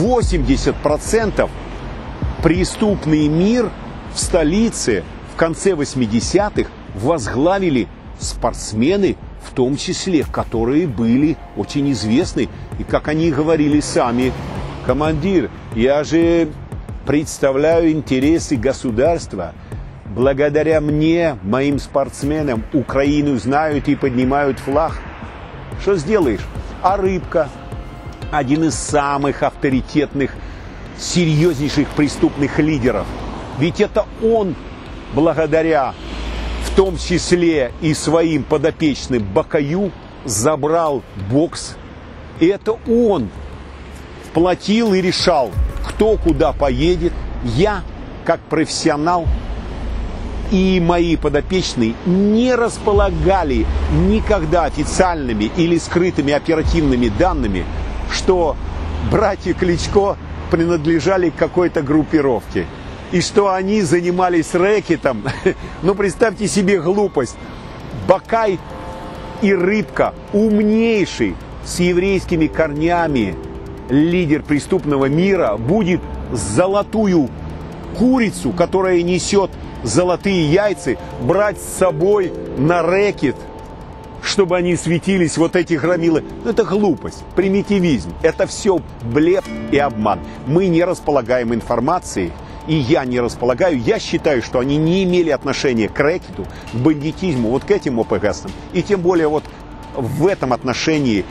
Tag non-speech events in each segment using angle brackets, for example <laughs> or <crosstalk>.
80% преступный мир в столице в конце 80-х возглавили спортсмены, в том числе, которые были очень известны. И как они говорили сами, командир, я же представляю интересы государства. Благодаря мне, моим спортсменам, Украину знают и поднимают флаг. Что сделаешь? А рыбка, один из самых авторитетных, серьезнейших преступных лидеров. Ведь это он, благодаря в том числе и своим подопечным Бакаю, забрал бокс. И это он платил и решал, кто куда поедет. Я, как профессионал, и мои подопечные не располагали никогда официальными или скрытыми оперативными данными, что братья Кличко принадлежали к какой-то группировке. И что они занимались рэкетом. <laughs> Ну, представьте себе глупость. Бакай и Рыбка, умнейший, с еврейскими корнями, лидер преступного мира, будет золотую курицу, которая несет золотые яйца, брать с собой на рэкет, чтобы они светились, вот эти громилы. Ну, это глупость, примитивизм. Это все блеф и обман. Мы не располагаем информацией, и я не располагаю. Я считаю, что они не имели отношения к рэкету, к бандитизму, вот к этим ОПГСам. И тем более вот в этом отношении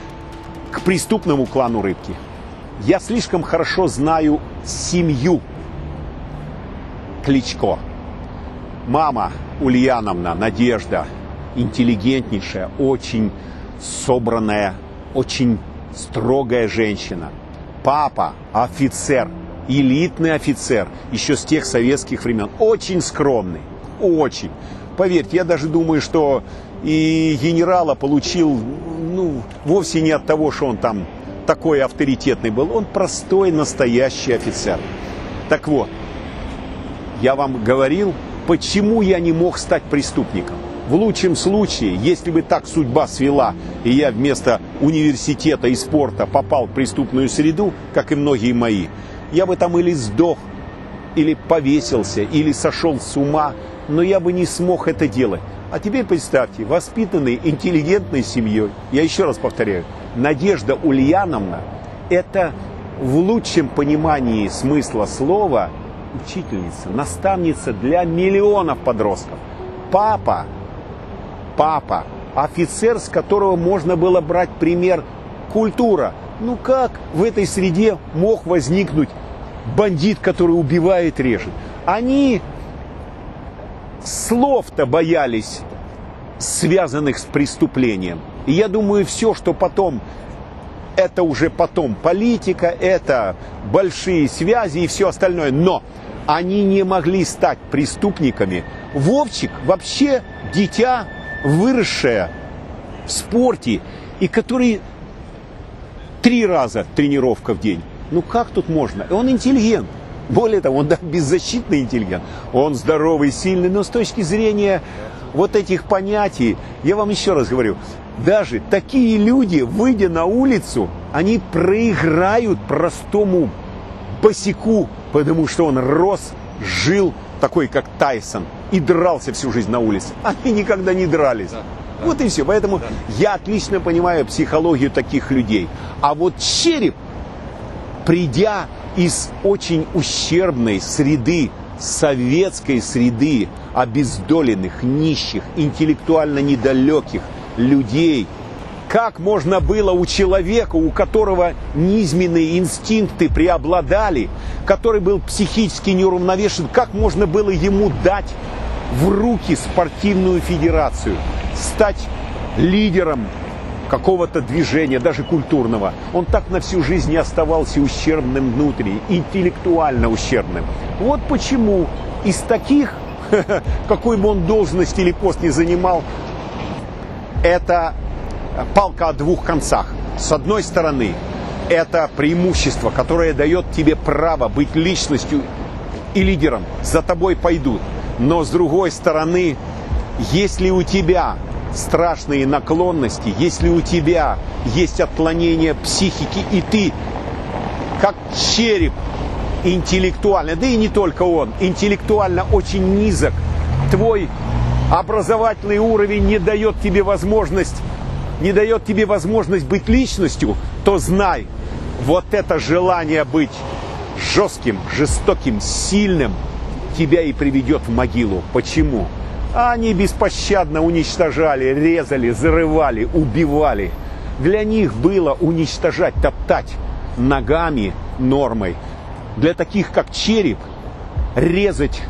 к преступному клану Рыбки. Я слишком хорошо знаю семью Кличко. Мама Ульяновна, Надежда, интеллигентнейшая, очень собранная, очень строгая женщина. Папа офицер, элитный офицер, еще с тех советских времен, очень скромный, очень. Поверьте, я даже думаю, что и генерала получил, ну, вовсе не от того, что он там такой авторитетный был, он простой, настоящий офицер. Так вот, я вам говорил, почему я не мог стать преступником. В лучшем случае, если бы так судьба свела, и я вместо университета и спорта попал в преступную среду, как и многие мои, я бы там или сдох, или повесился, или сошел с ума, но я бы не смог это делать. А теперь представьте, воспитанный интеллигентной семьей, я еще раз повторяю, Надежда Ульяновна – это в лучшем понимании смысла слова учительница, наставница для миллионов подростков. Папа, папа, офицер, с которого можно было брать пример культура. Ну как в этой среде мог возникнуть бандит, который убивает, режет? Они слов-то боялись, связанных с преступлением. И я думаю, все, что потом это уже потом политика, это большие связи и все остальное. Но они не могли стать преступниками. Вовчик вообще дитя, выросшее в спорте, и который три раза тренировка в день. Ну как тут можно? И он интеллигент. Более того, он да, беззащитный интеллигент. Он здоровый, сильный, но с точки зрения вот этих понятий, я вам еще раз говорю, даже такие люди, выйдя на улицу, они проиграют простому босику, потому что он рос, жил такой, как Тайсон, и дрался всю жизнь на улице. <laughs> Они никогда не дрались. Да, да, вот и все. Поэтому да. я отлично понимаю психологию таких людей. А вот череп, придя из очень ущербной среды, советской среды, обездоленных, нищих, интеллектуально недалеких людей. Как можно было у человека, у которого низменные инстинкты преобладали, который был психически неуравновешен, как можно было ему дать в руки спортивную федерацию, стать лидером какого-то движения, даже культурного. Он так на всю жизнь не оставался ущербным внутренне, интеллектуально ущербным. Вот почему из таких, <laughs> какой бы он должность или пост не занимал, это палка о двух концах. С одной стороны, это преимущество, которое дает тебе право быть личностью и лидером. За тобой пойдут. Но с другой стороны, если у тебя страшные наклонности, если у тебя есть отклонение психики, и ты как череп интеллектуально, да и не только он, интеллектуально очень низок. Твой образовательный уровень не дает тебе возможность, не дает тебе возможность быть личностью, то знай, вот это желание быть жестким, жестоким, сильным тебя и приведет в могилу. Почему? Они беспощадно уничтожали, резали, зарывали, убивали. Для них было уничтожать, топтать ногами нормой. Для таких, как череп, резать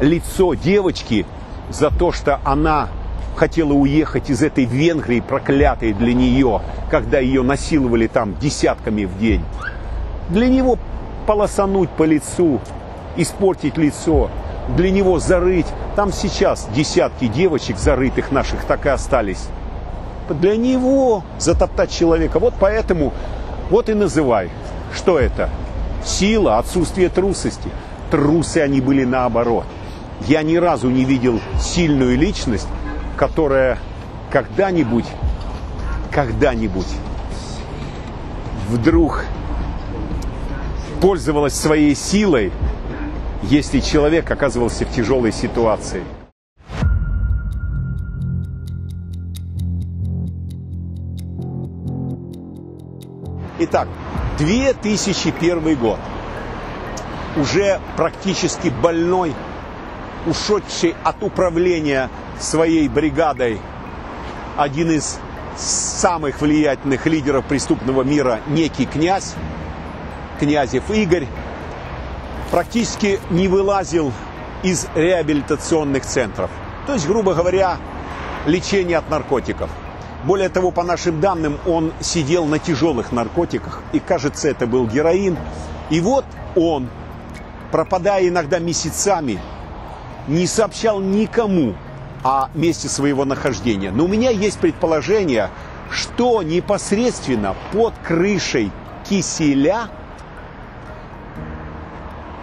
лицо девочки за то, что она хотела уехать из этой Венгрии, проклятой для нее, когда ее насиловали там десятками в день. Для него полосануть по лицу, испортить лицо, для него зарыть. Там сейчас десятки девочек зарытых наших так и остались. Для него затоптать человека. Вот поэтому, вот и называй. Что это? Сила, отсутствие трусости. Трусы они были наоборот. Я ни разу не видел сильную личность, которая когда-нибудь, когда-нибудь вдруг пользовалась своей силой, если человек оказывался в тяжелой ситуации. Итак, 2001 год. Уже практически больной, ушедший от управления своей бригадой один из самых влиятельных лидеров преступного мира, некий князь, Князев Игорь, практически не вылазил из реабилитационных центров. То есть, грубо говоря, лечение от наркотиков. Более того, по нашим данным, он сидел на тяжелых наркотиках, и, кажется, это был героин. И вот он, пропадая иногда месяцами, не сообщал никому о месте своего нахождения. Но у меня есть предположение, что непосредственно под крышей киселя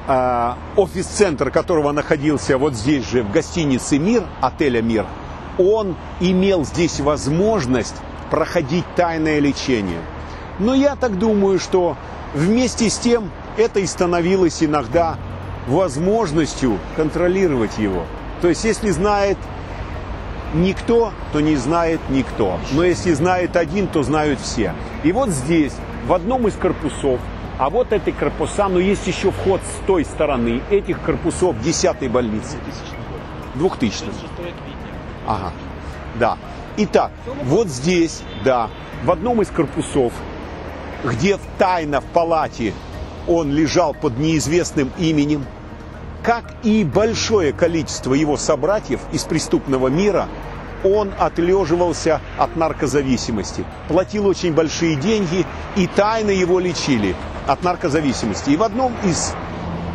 э, офис-центр которого находился вот здесь же, в гостинице «Мир», отеля «Мир», он имел здесь возможность проходить тайное лечение. Но я так думаю, что вместе с тем это и становилось иногда возможностью контролировать его. То есть, если знает никто, то не знает никто. Но если знает один, то знают все. И вот здесь, в одном из корпусов, а вот эти корпуса, но есть еще вход с той стороны, этих корпусов 10-й больницы. 2000 Ага, да. Итак, вот здесь, да, в одном из корпусов, где тайно в палате он лежал под неизвестным именем, как и большое количество его собратьев из преступного мира, он отлеживался от наркозависимости, платил очень большие деньги и тайно его лечили от наркозависимости. И в одном из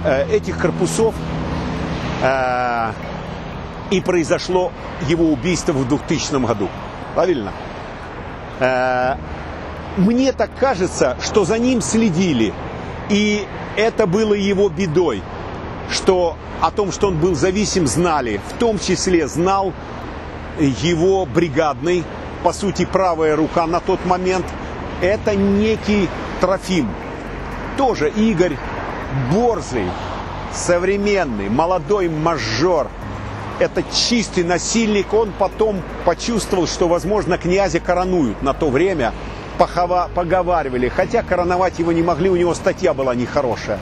э, этих корпусов э, и произошло его убийство в 2000 году. Правильно? Э, мне так кажется, что за ним следили, и это было его бедой что о том, что он был зависим, знали. В том числе знал его бригадный, по сути, правая рука на тот момент. Это некий Трофим. Тоже Игорь Борзый, современный, молодой мажор. Это чистый насильник. Он потом почувствовал, что, возможно, князя коронуют на то время. Похова, поговаривали. Хотя короновать его не могли, у него статья была нехорошая.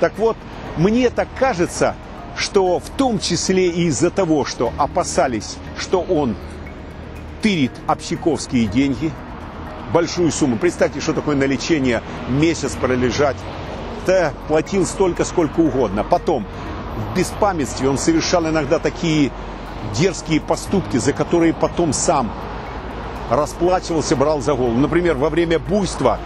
Так вот, мне так кажется, что в том числе и из-за того, что опасались, что он тырит общаковские деньги, большую сумму. Представьте, что такое на лечение месяц пролежать. Да, платил столько, сколько угодно. Потом, в беспамятстве он совершал иногда такие дерзкие поступки, за которые потом сам расплачивался, брал за голову. Например, во время буйства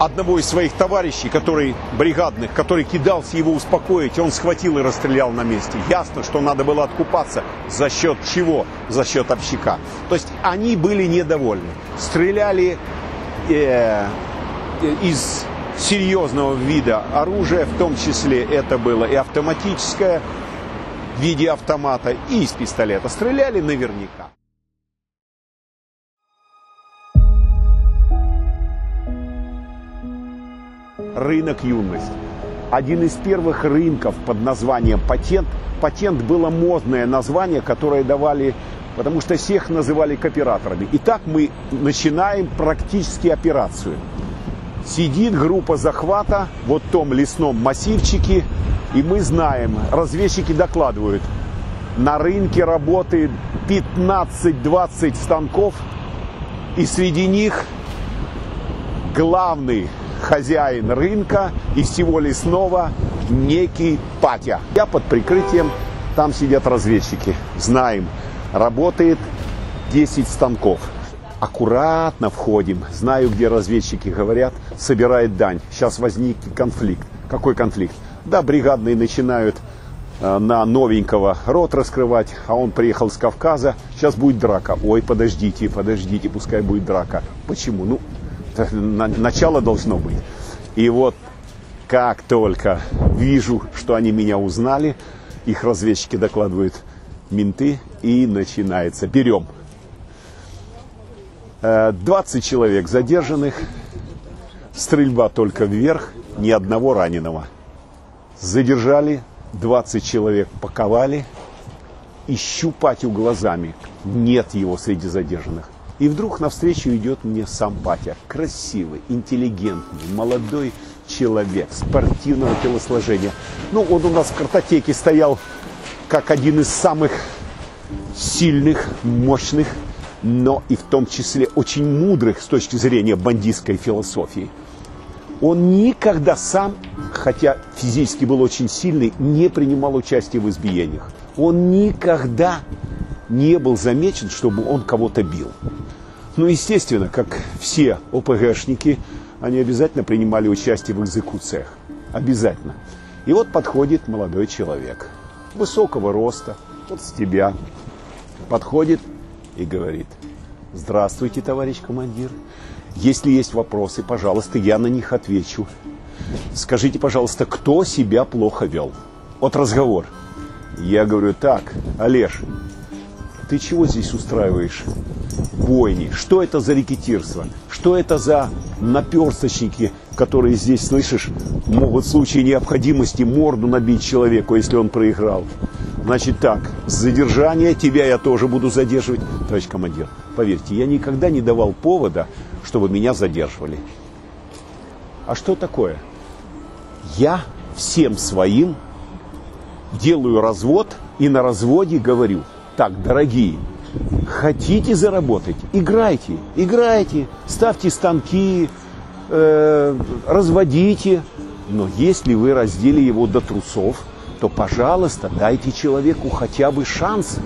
одного из своих товарищей, который бригадных, который кидался его успокоить, он схватил и расстрелял на месте. Ясно, что надо было откупаться. За счет чего? За счет общака. То есть они были недовольны. Стреляли э, из серьезного вида оружия, в том числе это было и автоматическое в виде автомата, и из пистолета. Стреляли наверняка. Рынок юность. Один из первых рынков под названием патент. Патент было модное название, которое давали, потому что всех называли кооператорами. Итак, мы начинаем практически операцию. Сидит группа захвата вот в том лесном массивчике, и мы знаем, разведчики докладывают, на рынке работает 15-20 станков, и среди них главный хозяин рынка и всего лесного некий Патя. Я под прикрытием, там сидят разведчики. Знаем, работает 10 станков. Аккуратно входим. Знаю, где разведчики говорят, собирает дань. Сейчас возникнет конфликт. Какой конфликт? Да, бригадные начинают э, на новенького рот раскрывать, а он приехал с Кавказа, сейчас будет драка. Ой, подождите, подождите, пускай будет драка. Почему? Ну, <laughs> начало должно быть. И вот как только вижу, что они меня узнали, их разведчики докладывают менты, и начинается. Берем. 20 э, человек задержанных, стрельба только вверх, ни одного раненого. Задержали, 20 человек паковали, ищу Патю глазами, нет его среди задержанных. И вдруг навстречу идет мне сам Патя. Красивый, интеллигентный, молодой человек, спортивного телосложения. Ну, он у нас в картотеке стоял как один из самых сильных, мощных, но и в том числе очень мудрых с точки зрения бандитской философии. Он никогда сам, хотя физически был очень сильный, не принимал участие в избиениях. Он никогда не был замечен, чтобы он кого-то бил. Ну, естественно, как все ОПГшники, они обязательно принимали участие в экзекуциях. Обязательно. И вот подходит молодой человек, высокого роста, вот с тебя, подходит и говорит, здравствуйте, товарищ командир. Если есть вопросы, пожалуйста, я на них отвечу. Скажите, пожалуйста, кто себя плохо вел? Вот разговор. Я говорю, так, Олеж, ты чего здесь устраиваешь? бойни? Что это за рекетирство? Что это за наперсточники, которые здесь, слышишь, могут в случае необходимости морду набить человеку, если он проиграл? Значит так, задержание тебя я тоже буду задерживать. Товарищ командир, поверьте, я никогда не давал повода, чтобы меня задерживали. А что такое? Я всем своим делаю развод и на разводе говорю – так, дорогие, хотите заработать, играйте, играйте, ставьте станки, э, разводите. Но если вы раздели его до трусов, то, пожалуйста, дайте человеку хотя бы шанс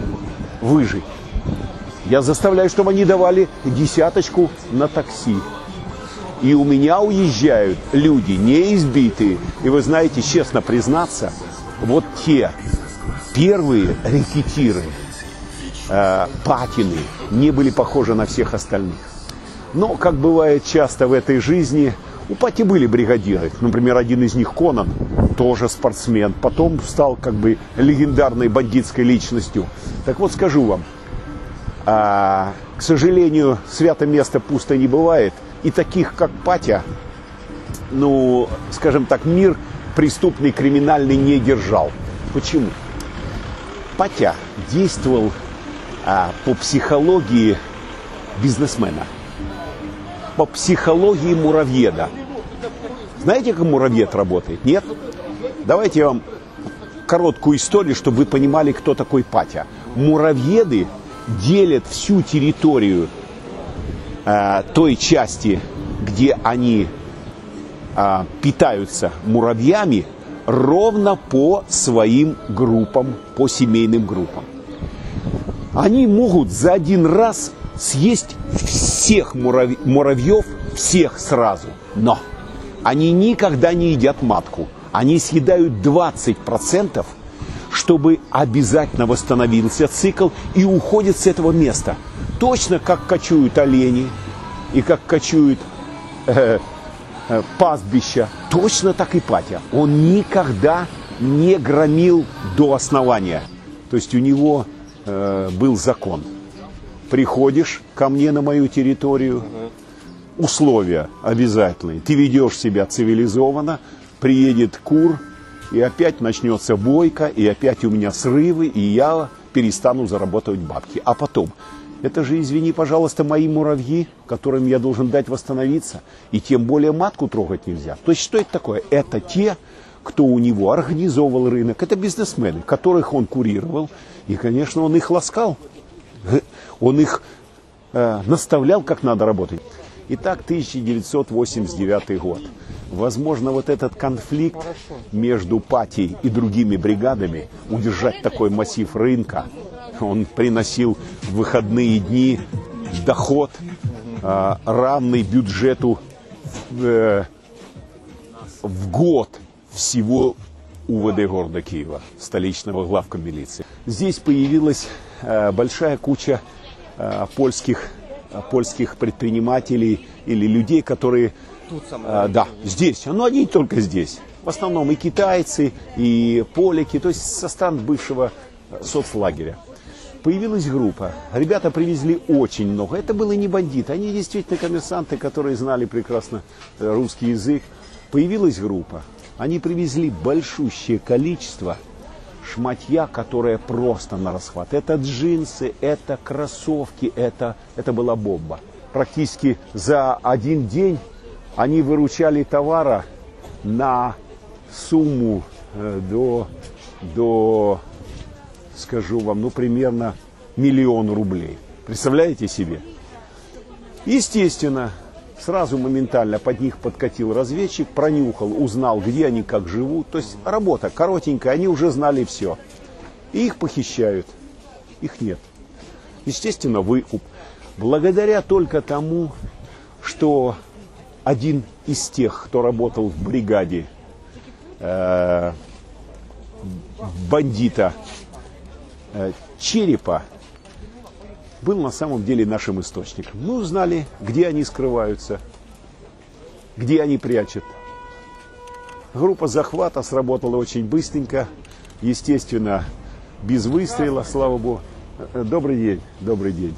выжить. Я заставляю, чтобы они давали десяточку на такси. И у меня уезжают люди не избитые. И вы знаете, честно признаться, вот те первые рекетиры, э, патины не были похожи на всех остальных. Но, как бывает часто в этой жизни, у Пати были бригадиры. Например, один из них Конан, тоже спортсмен. Потом стал как бы легендарной бандитской личностью. Так вот скажу вам, а, к сожалению, свято место пусто не бывает. И таких, как Патя, ну, скажем так, мир преступный, криминальный не держал. Почему? Патя действовал а, по психологии бизнесмена, по психологии муравьеда. Знаете, как муравьед работает? Нет? Давайте я вам короткую историю, чтобы вы понимали, кто такой Патя. Муравьеды делят всю территорию э, той части, где они э, питаются муравьями, ровно по своим группам, по семейным группам они могут за один раз съесть всех муравь... муравьев, всех сразу. Но они никогда не едят матку. Они съедают 20%, чтобы обязательно восстановился цикл и уходят с этого места. Точно как кочуют олени и как кочуют э, э, пастбища, точно так и Патя. Он никогда не громил до основания. То есть у него э, был закон. Приходишь ко мне на мою территорию, условия обязательные. Ты ведешь себя цивилизованно, приедет кур, и опять начнется бойка, и опять у меня срывы, и я перестану зарабатывать бабки. А потом, это же, извини, пожалуйста, мои муравьи, которым я должен дать восстановиться. И тем более матку трогать нельзя. То есть, что это такое? Это те, кто у него организовывал рынок. Это бизнесмены, которых он курировал. И, конечно, он их ласкал. <laughs> Он их э, наставлял, как надо работать. Итак, 1989 год. Возможно, вот этот конфликт между Патией и другими бригадами, удержать такой массив рынка, он приносил в выходные дни доход, э, равный бюджету э, в год всего УВД города Киева, столичного главка милиции. Здесь появилась э, большая куча э, польских, э, польских предпринимателей или людей, которые... Тут э, да, здесь, но они только здесь. В основном и китайцы, и поляки, то есть со стран бывшего э, соцлагеря. Появилась группа. Ребята привезли очень много. Это были не бандиты, они действительно коммерсанты, которые знали прекрасно э, русский язык. Появилась группа. Они привезли большущее количество шматья, которое просто на расхват. Это джинсы, это кроссовки, это, это была бомба. Практически за один день они выручали товара на сумму э, до, до, скажу вам, ну примерно миллион рублей. Представляете себе? Естественно, Сразу моментально под них подкатил разведчик, пронюхал, узнал, где они, как живут. То есть работа коротенькая, они уже знали все. И их похищают. Их нет. Естественно, выкуп. Благодаря только тому, что один из тех, кто работал в бригаде э, бандита э, Черепа, был на самом деле нашим источником. Мы узнали, где они скрываются, где они прячут. Группа захвата сработала очень быстренько, естественно, без выстрела, слава богу. Добрый день, добрый день.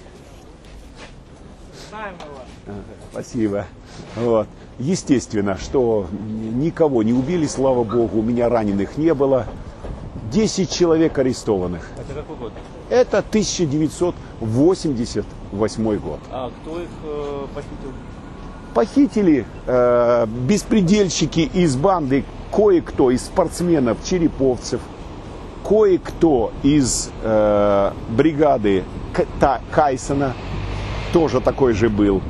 Спасибо. Вот. Естественно, что никого не убили, слава богу, у меня раненых не было. 10 человек арестованных. Это какой год? Это 1988 год. А кто их э, похитил? Похитили э, беспредельщики из банды, кое-кто из спортсменов, череповцев, кое-кто из э, бригады К- Кайсона, тоже такой же был,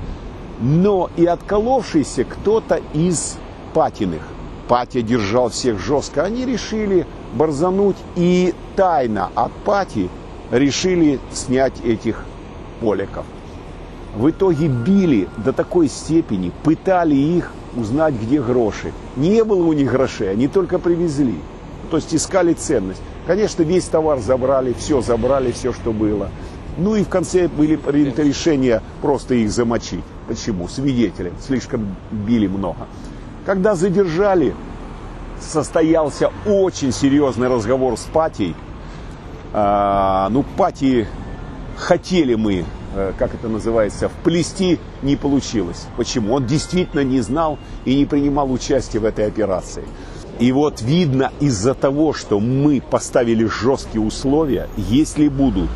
но и отколовшийся кто-то из Патиных. Патя держал всех жестко. Они решили борзануть и тайно от Пати решили снять этих поликов. В итоге били до такой степени, пытали их узнать, где гроши. Не было у них грошей, они только привезли. То есть искали ценность. Конечно, весь товар забрали, все забрали, все, что было. Ну и в конце были приняты решения просто их замочить. Почему? Свидетели. Слишком били много. Когда задержали, состоялся очень серьезный разговор с Патией а, ну, пати хотели мы, э, как это называется, вплести, не получилось. Почему? Он действительно не знал и не принимал участия в этой операции. И вот видно из-за того, что мы поставили жесткие условия, если будут,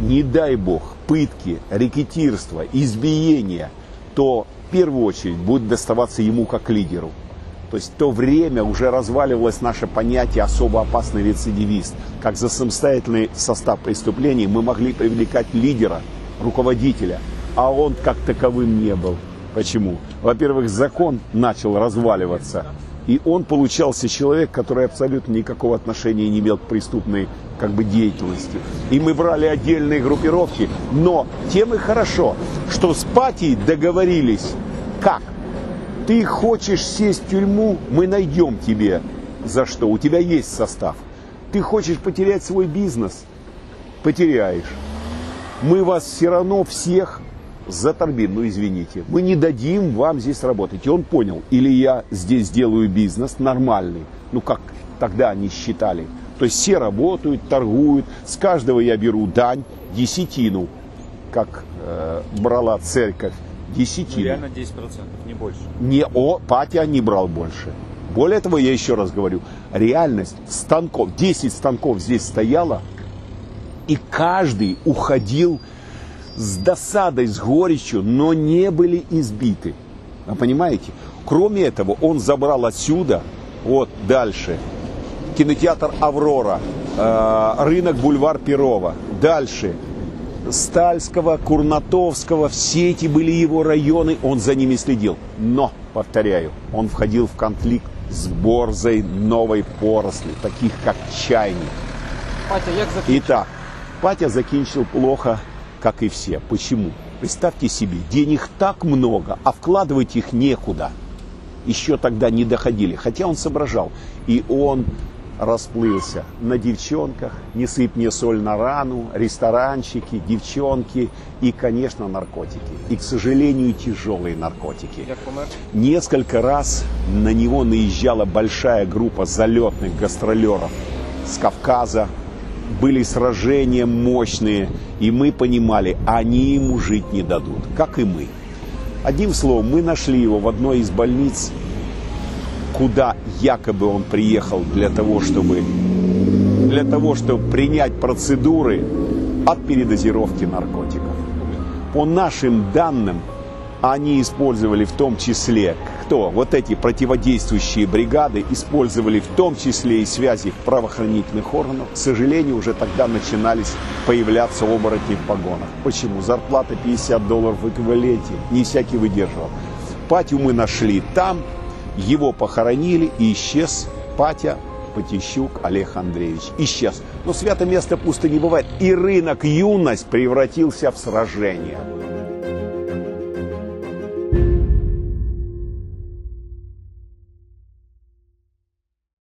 не дай бог, пытки, рекетирство, избиения, то в первую очередь будет доставаться ему как лидеру. То есть в то время уже разваливалось наше понятие особо опасный рецидивист. Как за самостоятельный состав преступлений мы могли привлекать лидера, руководителя, а он как таковым не был. Почему? Во-первых, закон начал разваливаться, и он получался человек, который абсолютно никакого отношения не имел к преступной как бы, деятельности. И мы брали отдельные группировки, но тем и хорошо, что с Патией договорились. Как? Ты хочешь сесть в тюрьму, мы найдем тебе за что. У тебя есть состав. Ты хочешь потерять свой бизнес, потеряешь. Мы вас все равно всех заторбим, ну извините. Мы не дадим вам здесь работать. И он понял, или я здесь делаю бизнес нормальный, ну как тогда они считали. То есть все работают, торгуют, с каждого я беру дань, десятину, как э, брала церковь Десятину. Ну, реально 10%, не больше. Не, о, Патя не брал больше. Более того, я еще раз говорю, реальность станков, 10 станков здесь стояло, и каждый уходил с досадой, с горечью, но не были избиты. Вы понимаете? Кроме этого, он забрал отсюда, вот дальше, кинотеатр «Аврора», э, рынок «Бульвар Перова», дальше Стальского, Курнатовского, все эти были его районы, он за ними следил. Но, повторяю, он входил в конфликт с борзой новой поросли, таких как чайник. Патя, як закінчив? Итак, Патя закончил плохо, как и все. Почему? Представьте себе, денег так много, а вкладывать их некуда. Еще тогда не доходили, хотя он соображал. И он расплылся на девчонках, не сыпь мне соль на рану, ресторанчики, девчонки и, конечно, наркотики. И, к сожалению, тяжелые наркотики. Несколько раз на него наезжала большая группа залетных гастролеров с Кавказа. Были сражения мощные, и мы понимали, они ему жить не дадут, как и мы. Одним словом, мы нашли его в одной из больниц, куда якобы он приехал для того, чтобы, для того, чтобы принять процедуры от передозировки наркотиков. По нашим данным, они использовали в том числе, кто? Вот эти противодействующие бригады использовали в том числе и связи правоохранительных органов. К сожалению, уже тогда начинались появляться оборотни в погонах. Почему? Зарплата 50 долларов в эквиваленте. Не всякий выдерживал. Патю мы нашли там, его похоронили и исчез Патя Потищук Олег Андреевич. Исчез. Но свято место пусто не бывает. И рынок юность превратился в сражение.